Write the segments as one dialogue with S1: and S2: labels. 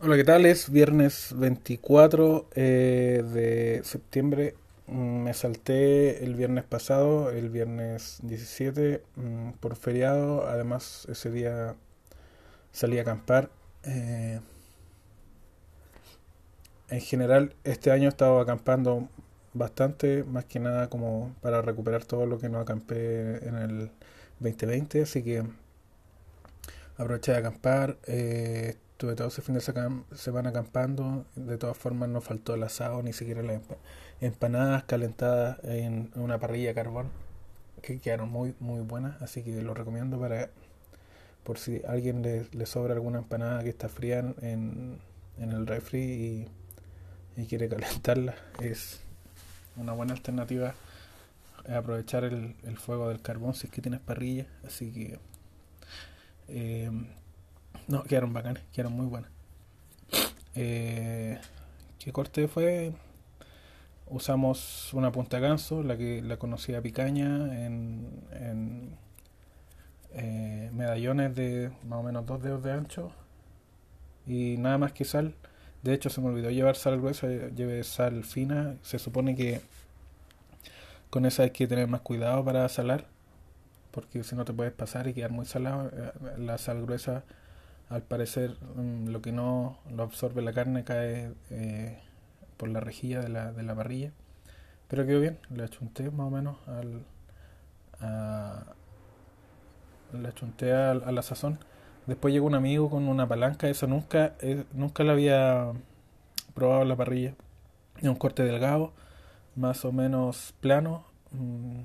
S1: Hola, ¿qué tal? Es viernes 24 eh, de septiembre. Mm, Me salté el viernes pasado, el viernes 17, mm, por feriado. Además, ese día salí a acampar. Eh, en general, este año he estado acampando bastante, más que nada como para recuperar todo lo que no acampé en el 2020. Así que aproveché de acampar. eh, Estuve todo ese fin de semana acampando. De todas formas, no faltó el asado, ni siquiera las empa- empanadas calentadas en una parrilla a carbón, que quedaron muy, muy buenas. Así que lo recomiendo para, por si alguien le, le sobra alguna empanada que está fría en, en- el refri y, y quiere calentarla. Es una buena alternativa aprovechar el, el fuego del carbón si es que tienes parrilla. Así que, eh, no, quedaron bacanes, quedaron muy buenas. Eh, ¿qué corte fue? Usamos una punta ganso, la que la conocía picaña, en, en, eh, medallones de más o menos dos dedos de ancho y nada más que sal. De hecho, se me olvidó llevar sal gruesa, llevé sal fina. Se supone que con esa hay que tener más cuidado para salar, porque si no te puedes pasar y quedar muy salado. Eh, La sal gruesa, al parecer, mm, lo que no lo absorbe la carne cae eh, por la rejilla de la, de la parrilla. Pero quedó bien, le achunté más o menos al, a, le achunté a, la sazón. Después llegó un amigo con una palanca, eso nunca, eh, nunca lo había probado en la parrilla. Es un corte delgado, más o menos plano. mm,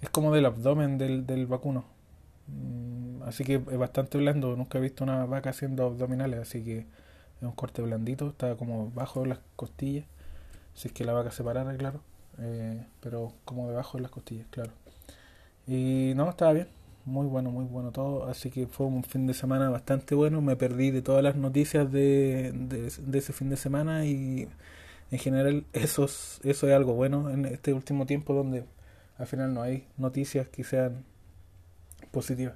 S1: es como del abdomen del, del vacuno. Mm, así que es bastante blando. Nunca he visto una vaca haciendo abdominales, así que es un corte blandito. Está como bajo las costillas. Si es que la vaca se parara, claro. Eh, pero como debajo de las costillas, claro. Y no, estaba bien. Muy bueno, muy bueno todo. Así que fue un fin de semana bastante bueno. Me perdí de todas las noticias de, de, de ese fin de semana y en general eso es, eso es algo bueno en este último tiempo donde al final no hay noticias que sean positivas.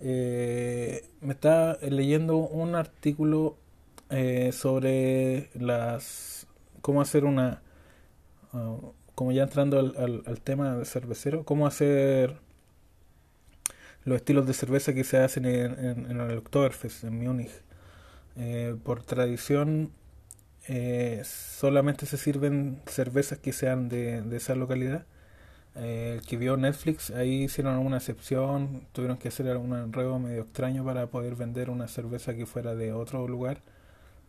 S1: Eh, me estaba leyendo un artículo eh, sobre las cómo hacer una uh, como ya entrando al, al, al tema de cervecero, cómo hacer los estilos de cerveza que se hacen en, en, en el Oktoberfest en Múnich. Eh, por tradición eh, solamente se sirven cervezas que sean de, de esa localidad. Eh, el que vio Netflix, ahí hicieron una excepción, tuvieron que hacer algún enredo medio extraño para poder vender una cerveza que fuera de otro lugar.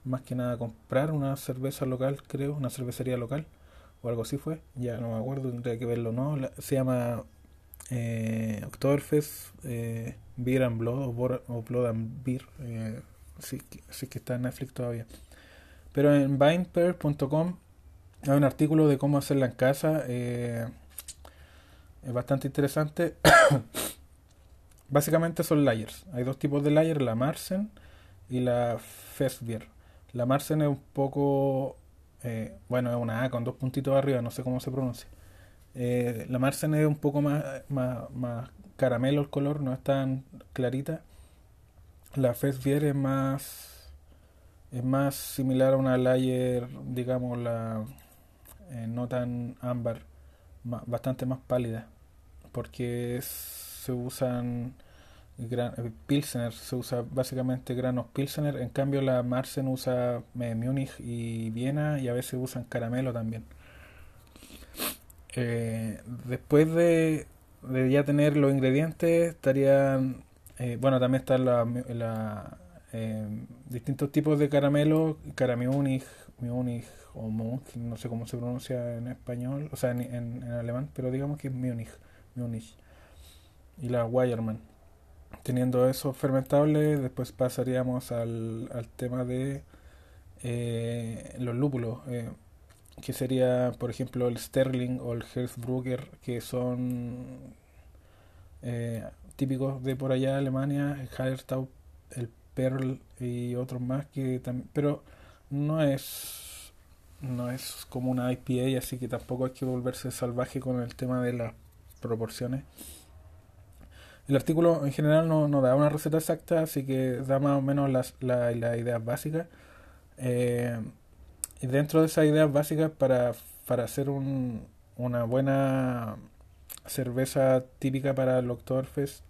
S1: Más que nada comprar una cerveza local, creo, una cervecería local, o algo así fue, ya no me acuerdo, tendría que verlo, ¿no? Se llama eh, Oktoberfest eh, Beer and Blood o, Bor- Blood and Beer, eh, sí, sí que está en Netflix todavía. Pero en vinepair.com hay un artículo de cómo hacerla en casa. eh, es bastante interesante. Básicamente son layers. Hay dos tipos de layer, la Marsen y la Festbier. La Marsen es un poco, eh, bueno, es una A con dos puntitos arriba, no sé cómo se pronuncia. Eh, la Marsen es un poco más, más, más caramelo el color, no es tan clarita. La Festbier es más, es más similar a una layer, digamos, la eh, no tan ámbar, bastante más pálida porque se usan gran- eh, Pilsener, se usa básicamente granos Pilsener, en cambio la Marsen usa eh, Múnich y Viena y a veces usan caramelo también. Eh, después de, ya tener los ingredientes, estarían, eh, bueno, también están la, distintos tipos de caramelo, Caramúnich, Múnich o Munch, no sé cómo se pronuncia en español, o sea, en, en- en alemán, pero digamos que es Múnich. Múnich y la Weyermann. Teniendo eso fermentable, después pasaríamos al, al tema de eh, los lúpulos, eh, que sería, por ejemplo, el Sterling o el Herzbrucker, que son eh, típicos de por allá, Alemania, el Hallertau, el Perl y otros más que también, pero no es no es como una IPA, así que tampoco hay que volverse salvaje con el tema de las proporciones. El artículo en general no, no da una receta exacta, así que da más o menos las, la, las ideas básicas. Eh, y dentro de esas ideas básicas, para, para hacer un, una buena cerveza típica para el Oktoberfest,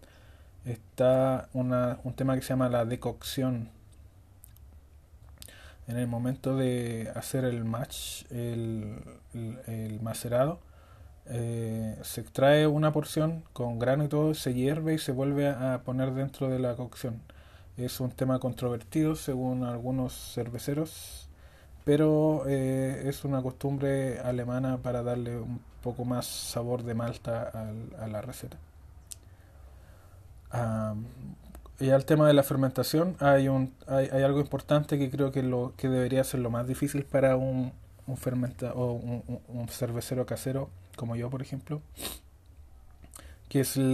S1: está un tema que se llama la decocción. En el momento de hacer el match, el, el, macerado, eh, se extrae una porción con grano y todo, se hierve y se vuelve a poner dentro de la cocción. Es un tema controvertido según algunos cerveceros, pero eh, es una costumbre alemana para darle un poco más sabor de malta a la receta y al tema de la fermentación, hay, un, hay, algo importante que creo que, lo, que debería ser lo más difícil para un, un, fermenta, o un, un, cervecero casero, como yo, por ejemplo, que es el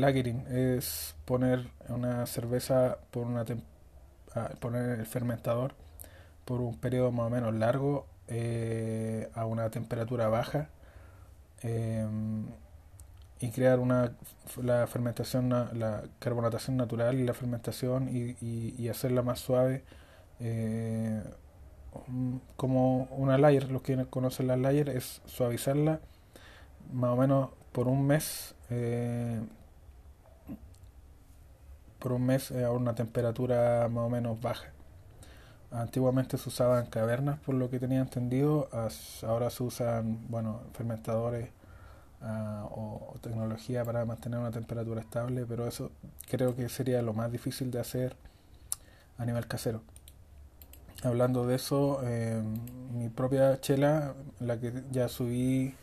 S1: lagering, es poner una cerveza por una poner el fermentador por un periodo más o menos largo eh, a una temperatura baja. Eh, y crear una la fermentación la carbonatación natural y la fermentación y, y, hacerla más suave eh, como una layer los que conocen la layer es suavizarla más o menos por un mes eh, por un mes a una temperatura más o menos baja antiguamente se usaban cavernas por lo que tenía entendido ahora se usan bueno fermentadores Ah, o, tecnología para mantener una temperatura estable, pero eso creo que sería lo más difícil de hacer a nivel casero. Hablando de eso, eh, mi propia chela, la que ya subí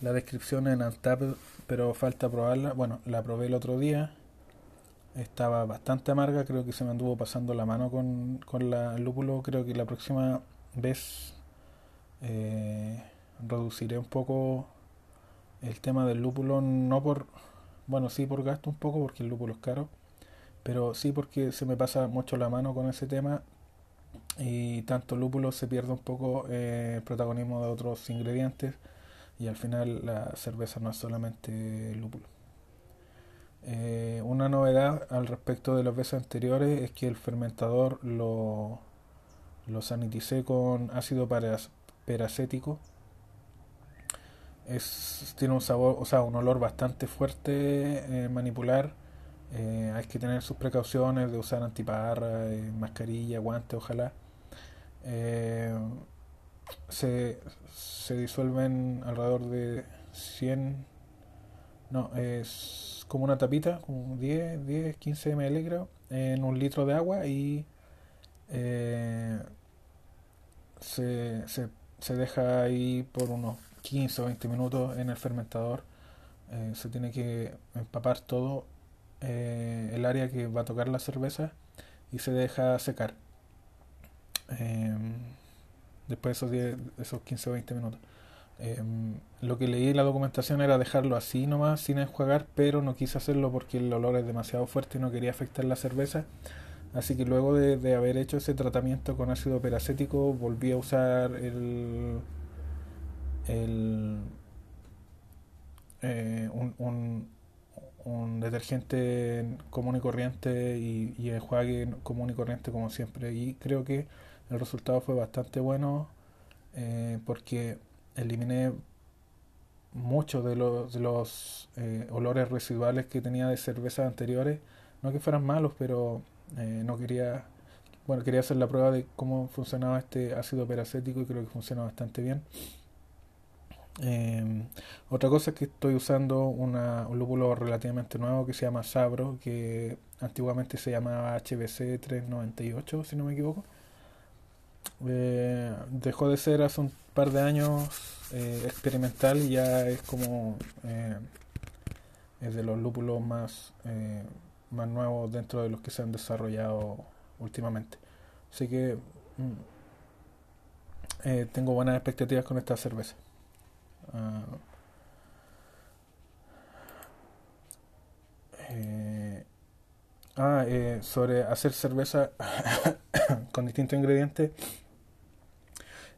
S1: la descripción en Antap, pero falta probarla. Bueno, la probé el otro día. Estaba bastante amarga, creo que se me anduvo pasando la mano con, con la, lúpulo. Creo que la próxima vez eh, reduciré un poco el tema del lúpulo no por, bueno, sí por gasto un poco porque el lúpulo es caro, pero sí porque se me pasa mucho la mano con ese tema y tanto lúpulo se pierde un poco eh, el protagonismo de otros ingredientes y al final la cerveza no es solamente lúpulo. Eh, una novedad al respecto de las veces anteriores es que el fermentador lo, lo saniticé con ácido peracético es, tiene un sabor, o sea, un olor bastante fuerte eh, manipular. Eh, hay que tener sus precauciones de usar antiparra, eh, mascarilla, guante, ojalá. Se, se disuelven alrededor de 100, no, es como una tapita, como 10, 10 15 ml creo, en un litro de agua y se, se, se deja ahí por unos 15 o 20 minutos en el fermentador. Eh, se tiene que empapar todo eh, el área que va a tocar la cerveza y se deja secar. Em, después de esos, esos 15 o 20 minutos. Em, lo que leí en la documentación era dejarlo así nomás, sin enjuagar, pero no quise hacerlo porque el olor es demasiado fuerte y no quería afectar la cerveza. Así que luego de, de haber hecho ese tratamiento con ácido peracético, volví a usar el el, eh, un, un, detergente común y corriente y, y enjuague común y corriente como siempre. Y creo que el resultado fue bastante bueno eh, porque eliminé muchos de los, de los eh, olores residuales que tenía de cervezas anteriores. No que fueran malos, pero no quería bueno, quería hacer la prueba de cómo funcionaba este ácido peracético y creo que funciona bastante bien. Eh, otra cosa es que estoy usando una, un lúpulo relativamente nuevo que se llama Sabro, que antiguamente se llamaba HBC 398, si no me equivoco. Eh, dejó de ser hace un par de años eh, experimental y ya es como eh, es de los lúpulos más, más nuevos dentro de los que se han desarrollado últimamente. Así que mm, tengo buenas expectativas con esta cerveza. Ah, eh, ah, eh, sobre hacer cerveza con distintos ingredientes.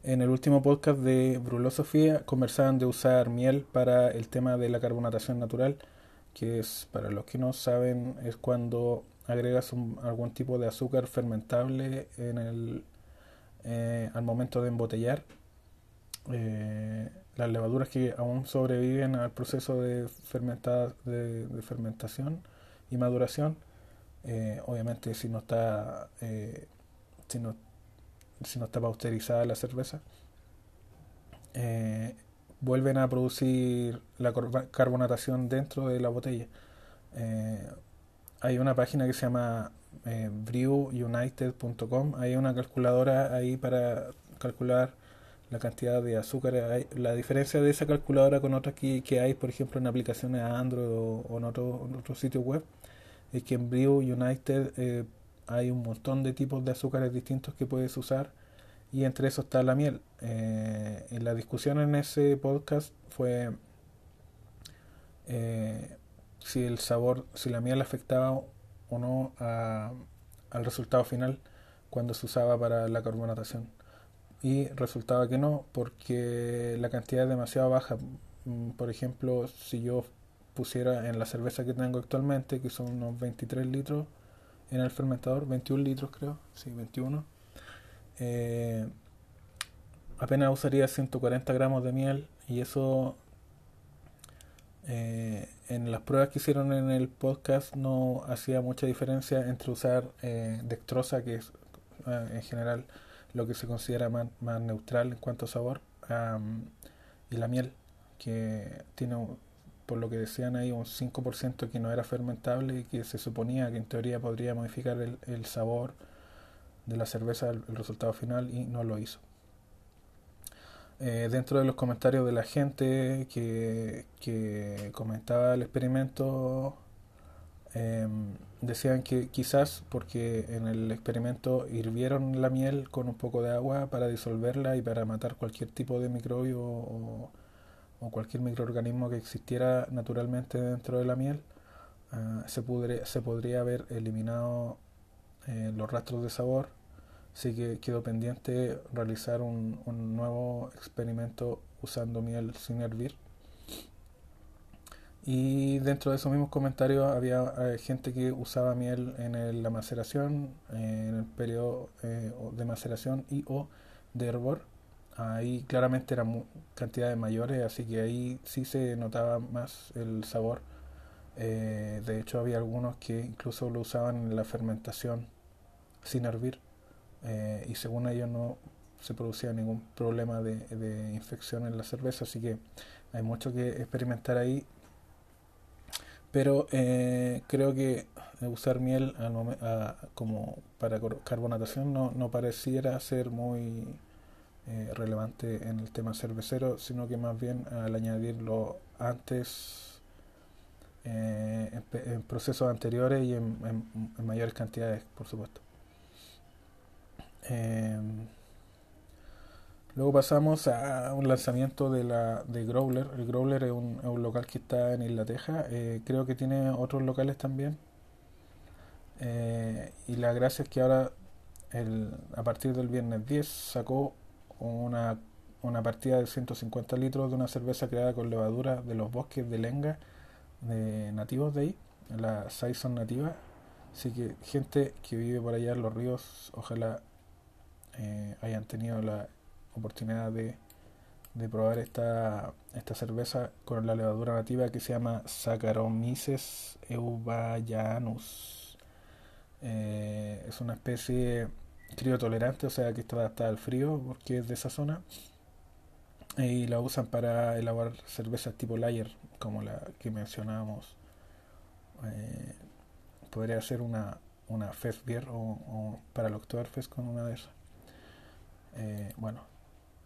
S1: En el último podcast de Brulosofía conversaban de usar miel para el tema de la carbonatación natural. que es, para los que no saben, es cuando agregas algún tipo de azúcar fermentable en el, eh, al momento de embotellar. Eh, las levaduras que aún sobreviven al proceso de, fermentada, de, fermentación y maduración, eh, obviamente si no está si no, si no está pausterizada la cerveza, vuelven a producir la carbonatación dentro de la botella. hay una página que se llama eh, brewunited.com. Hay una calculadora ahí para calcular la cantidad de azúcar. la diferencia de esa calculadora con otras que, que hay, por ejemplo, en aplicaciones Android o, en otros otro sitios web, es que en Brew United eh, hay un montón de tipos de azúcares distintos que puedes usar y entre esos está la miel. Eh, en la discusión en ese podcast fue eh, si el sabor, si la miel afectaba o no al resultado final cuando se usaba para la carbonatación. Y resultaba que no, porque la cantidad es demasiado baja. Mm, por ejemplo, si yo pusiera en la cerveza que tengo actualmente, que son unos 23 litros en el fermentador, 21 litros creo, sí, 21, eh, apenas usaría 140 gramos de miel y eso eh, en las pruebas que hicieron en el podcast no hacía mucha diferencia entre usar eh, dextrosa, que es eh, en general lo que se considera más, neutral en cuanto a sabor, y la miel, que tiene, por lo que decían ahí, un 5% que no era fermentable y que se suponía que en teoría podría modificar el, sabor de la cerveza, el resultado final, y no lo hizo. Eh, dentro de los comentarios de la gente que, que comentaba el experimento, em, decían que quizás porque en el experimento hirvieron la miel con un poco de agua para disolverla y para matar cualquier tipo de microbio o, cualquier microorganismo que existiera naturalmente dentro de la miel, ah, se, se podría haber eliminado eh, los rastros de sabor Así que quedó pendiente realizar un, nuevo experimento usando miel sin hervir. Y dentro de esos mismos comentarios había eh, gente que usaba miel en la maceración, en el periodo eh, de maceración y o de hervor. Ahí claramente eran cantidades mayores, así que ahí sí se notaba más el sabor. de hecho había algunos que incluso lo usaban en la fermentación sin hervir. Eh, y según ellos no se producía ningún problema de, infección en la cerveza, así que hay mucho que experimentar ahí. Pero eh, creo que usar miel como para carbonatación no, no pareciera ser muy eh, relevante en el tema cervecero, sino que más bien al añadirlo antes, en, procesos anteriores y en mayores cantidades, por supuesto. Em, luego pasamos a un lanzamiento de la de Growler. El Growler es un, local que está en Isla Teja. Eh, creo que tiene otros locales también. Eh, y la gracia es que ahora, el, a partir del viernes 10, sacó una, una partida de 150 litros de una cerveza creada con levadura de los bosques de Lenga, de nativos de ahí, la Saison nativa. Así que gente que vive por allá en los ríos, ojalá eh, hayan tenido la oportunidad de, de probar esta, esta cerveza con la levadura nativa que se llama Saccharomyces eubayanus. Eh, es una especie criotolerante, o sea que está adaptada al frío porque es de esa zona. Y la usan para elaborar cervezas tipo layer, como la que mencionábamos. Eh, podría ser una, una Fest Beer o, o para el Oktoberfest con una de esas. Eh, bueno,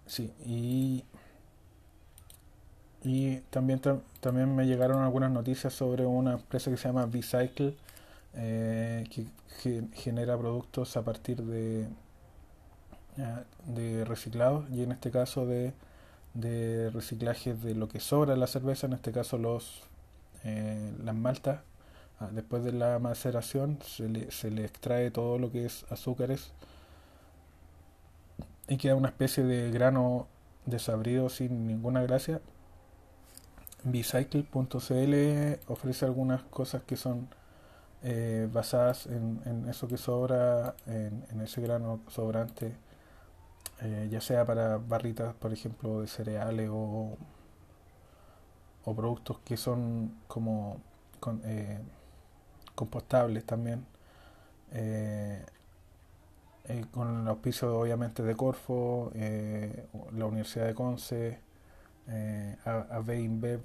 S1: sí, y, y también, también me llegaron algunas noticias sobre una empresa que se llama Bicycle, eh, que, genera productos a partir de, de reciclados y en este caso de, de reciclaje de lo que sobra de la cerveza, en este caso los eh, las maltas. Ah, después de la maceración se le, se le extrae todo lo que es azúcares y queda una especie de grano desabrido sin ninguna gracia Bicycle.cl ofrece algunas cosas que son eh, basadas en, eso que sobra, en, ese grano sobrante, eh, ya sea para barritas, por ejemplo, de cereales o, o productos que son como eh, compostables también. con el auspicio obviamente de Corfo, la Universidad de Conce, eh, AV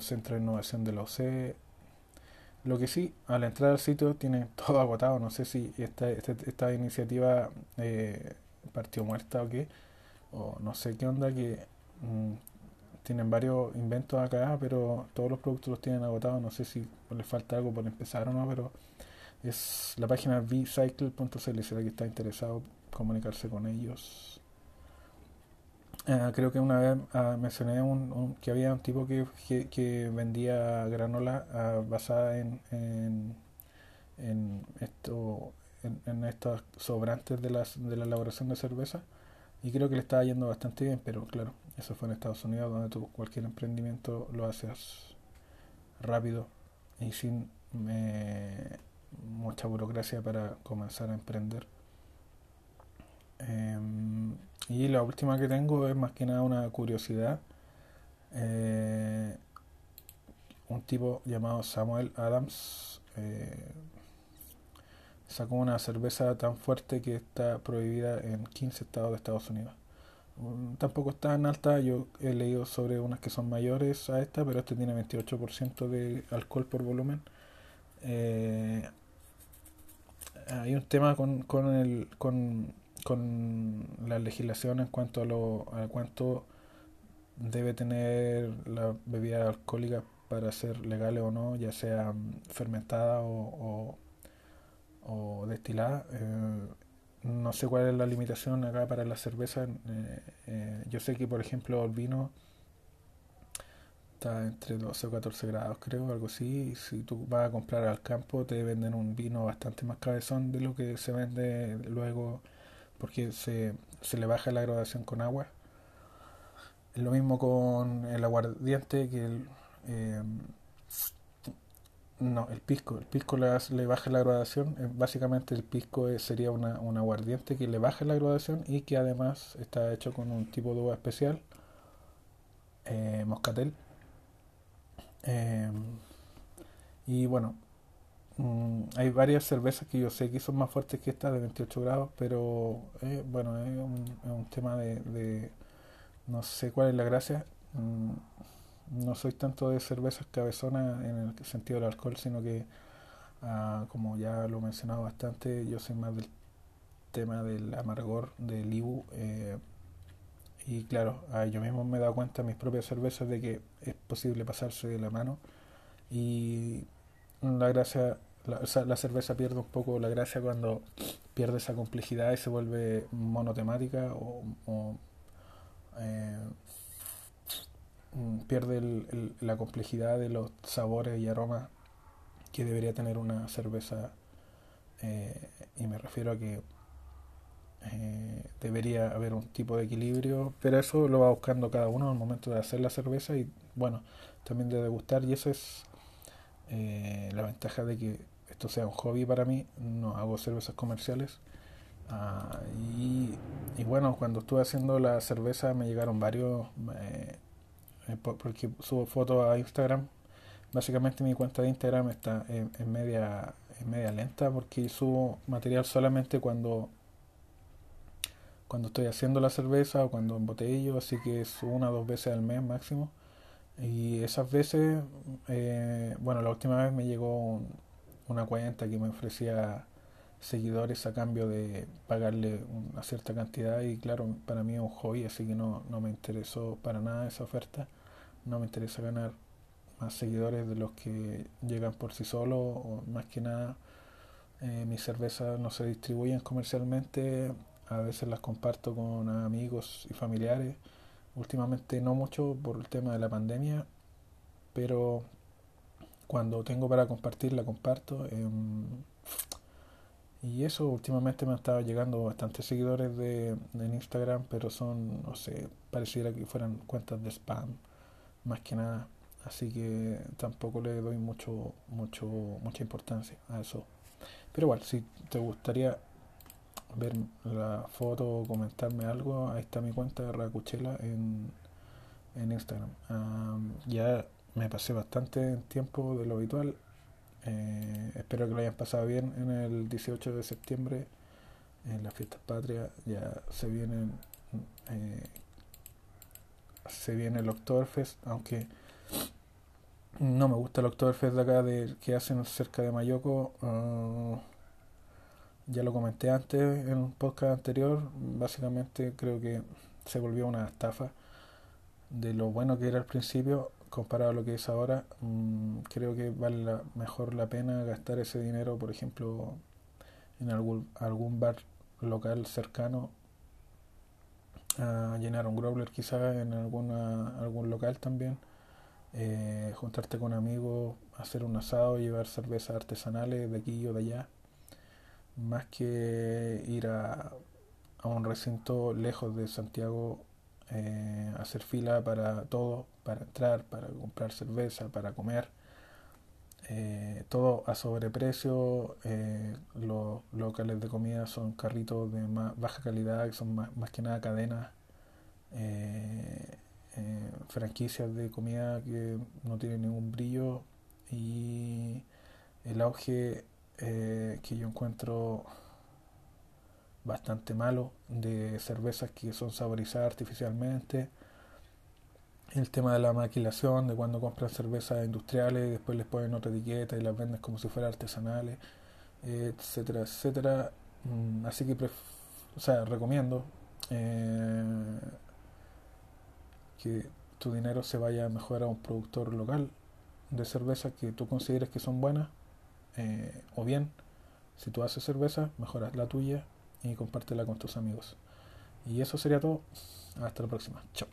S1: Centro de Innovación de la OCE, lo que sí, al entrar al sitio tiene todo agotado. No sé si esta, esta, esta iniciativa eh, partió muerta o qué. O no sé qué onda que mm, tienen varios inventos acá, pero todos los productos los tienen agotados. No sé si les falta algo por empezar o no, pero es la página vcycle.cl. Si que está interesado comunicarse con ellos. Ah, creo que una vez ah, mencioné un, que había un tipo que, que, vendía granola ah, basada en, en, esto en, estos sobrantes de, las, de la elaboración de cerveza y creo que le estaba yendo bastante bien, pero claro, eso fue en Estados Unidos donde tú cualquier emprendimiento lo haces rápido y sin eh, mucha burocracia para comenzar a emprender. Em, y la última que tengo es más que nada una curiosidad. Eh, un tipo llamado Samuel Adams eh, sacó una cerveza tan fuerte que está prohibida en 15 estados de Estados Unidos. Mm, tampoco está tan alta, yo he leído sobre unas que son mayores a esta, pero este tiene 28% de alcohol por volumen. Eh, hay un tema con, con, el, con con la legislación en cuanto a, lo, a cuánto debe tener la bebida alcohólica para ser legal o no, ya sea fermentada o, o, destilada. Eh, no sé cuál es la limitación acá para la cerveza. Eh, eh, yo sé que, por ejemplo, el vino está entre 12 o 14 grados, creo, algo así. Si tú vas a comprar al campo, te venden un vino bastante más cabezón de lo que se vende luego porque se, se le baja la graduación con agua. Lo mismo con el aguardiente, que el, eh, no, el pisco. El pisco le, baja la graduación. Eh, básicamente el pisco sería una, un aguardiente que le baja la graduación y que además está hecho con un tipo de uva especial, eh, moscatel. y bueno, Mm, hay varias cervezas que yo sé que son más fuertes que esta de 28 grados, pero eh, bueno, es un, tema de, No sé cuál es la gracia. Mm, no soy tanto de cervezas cabezonas en el sentido del alcohol, sino que, ah, como ya lo he mencionado bastante, yo soy más del tema del amargor del Ibu. Eh, y claro, ah, yo mismo me he dado cuenta en mis propias cervezas de que es posible pasarse de la mano. Y la gracia la, cerveza pierde un poco la gracia cuando pierde esa complejidad y se vuelve monotemática o, eh, pierde la complejidad de los sabores y aromas que debería tener una cerveza eh, y me refiero a que eh, debería haber un tipo de equilibrio pero eso lo va buscando cada uno al momento de hacer la cerveza y bueno también de degustar y eso es la ventaja de que esto sea un hobby para mí, no hago cervezas comerciales. Ah, y, bueno, cuando estuve haciendo la cerveza me llegaron varios, eh, eh, porque subo fotos a Instagram. Básicamente mi cuenta de Instagram está en, media, en media lenta porque subo material solamente cuando cuando estoy haciendo la cerveza o cuando embotello, así que es una o dos veces al mes máximo. Y esas veces, eh, bueno, la última vez me llegó una cuenta que me ofrecía seguidores a cambio de pagarle una cierta cantidad y claro, para mí es un hobby, así que no, no me interesó para nada esa oferta. No me interesa ganar más seguidores de los que llegan por sí solos o más que nada eh, mis cervezas no se distribuyen comercialmente, a veces las comparto con amigos y familiares, últimamente no mucho por el tema de la pandemia, pero cuando tengo para compartir la comparto. Em, y eso últimamente me han estado llegando bastantes seguidores de, en Instagram, pero son, no sé, pareciera que fueran cuentas de spam, más que nada. así que tampoco le doy mucho, mucho, mucha importancia a eso. Pero igual, si te gustaría ver la foto o comentarme algo, ahí está mi cuenta de Racuchela en, en Instagram. ya me pasé bastante tiempo de lo habitual. Eh, espero que lo hayan pasado bien en el 18 de septiembre, en las fiestas patrias. Ya se vienen. Eh, se viene el Oktoberfest, aunque no me gusta el Oktoberfest de acá de, que hacen cerca de Mayoco. Ah, ya lo comenté antes en un podcast anterior. Básicamente creo que se volvió una estafa de lo bueno que era al principio comparado a lo que es ahora. Mm, creo que vale mejor la pena gastar ese dinero, por ejemplo, en algún, algún bar local cercano a llenar un growler quizás en alguna, algún local también eh, juntarte con amigos hacer un asado llevar cervezas artesanales de aquí o de allá más que ir a, a un recinto lejos de Santiago eh, hacer fila para todo, para entrar, para comprar cerveza, para comer. Eh, todo a sobreprecio. Eh, los locales de comida son carritos de baja calidad, que son más, más que nada cadenas, franquicias de comida que no tienen ningún brillo. Y el auge que yo encuentro bastante malo de cervezas que son saborizadas artificialmente. El tema de la maquilación, de cuando compran cervezas industriales y después les ponen otra etiqueta y las venden como si fueran artesanales, etcétera, etcétera. Mm, así que, o sea, recomiendo eh, que tu dinero se vaya mejor a un productor local de cervezas que tú consideres que son buenas, eh, o bien, si tú haces cerveza, mejoras la tuya y compártela con tus amigos. Y eso sería todo. Hasta la próxima. Chao.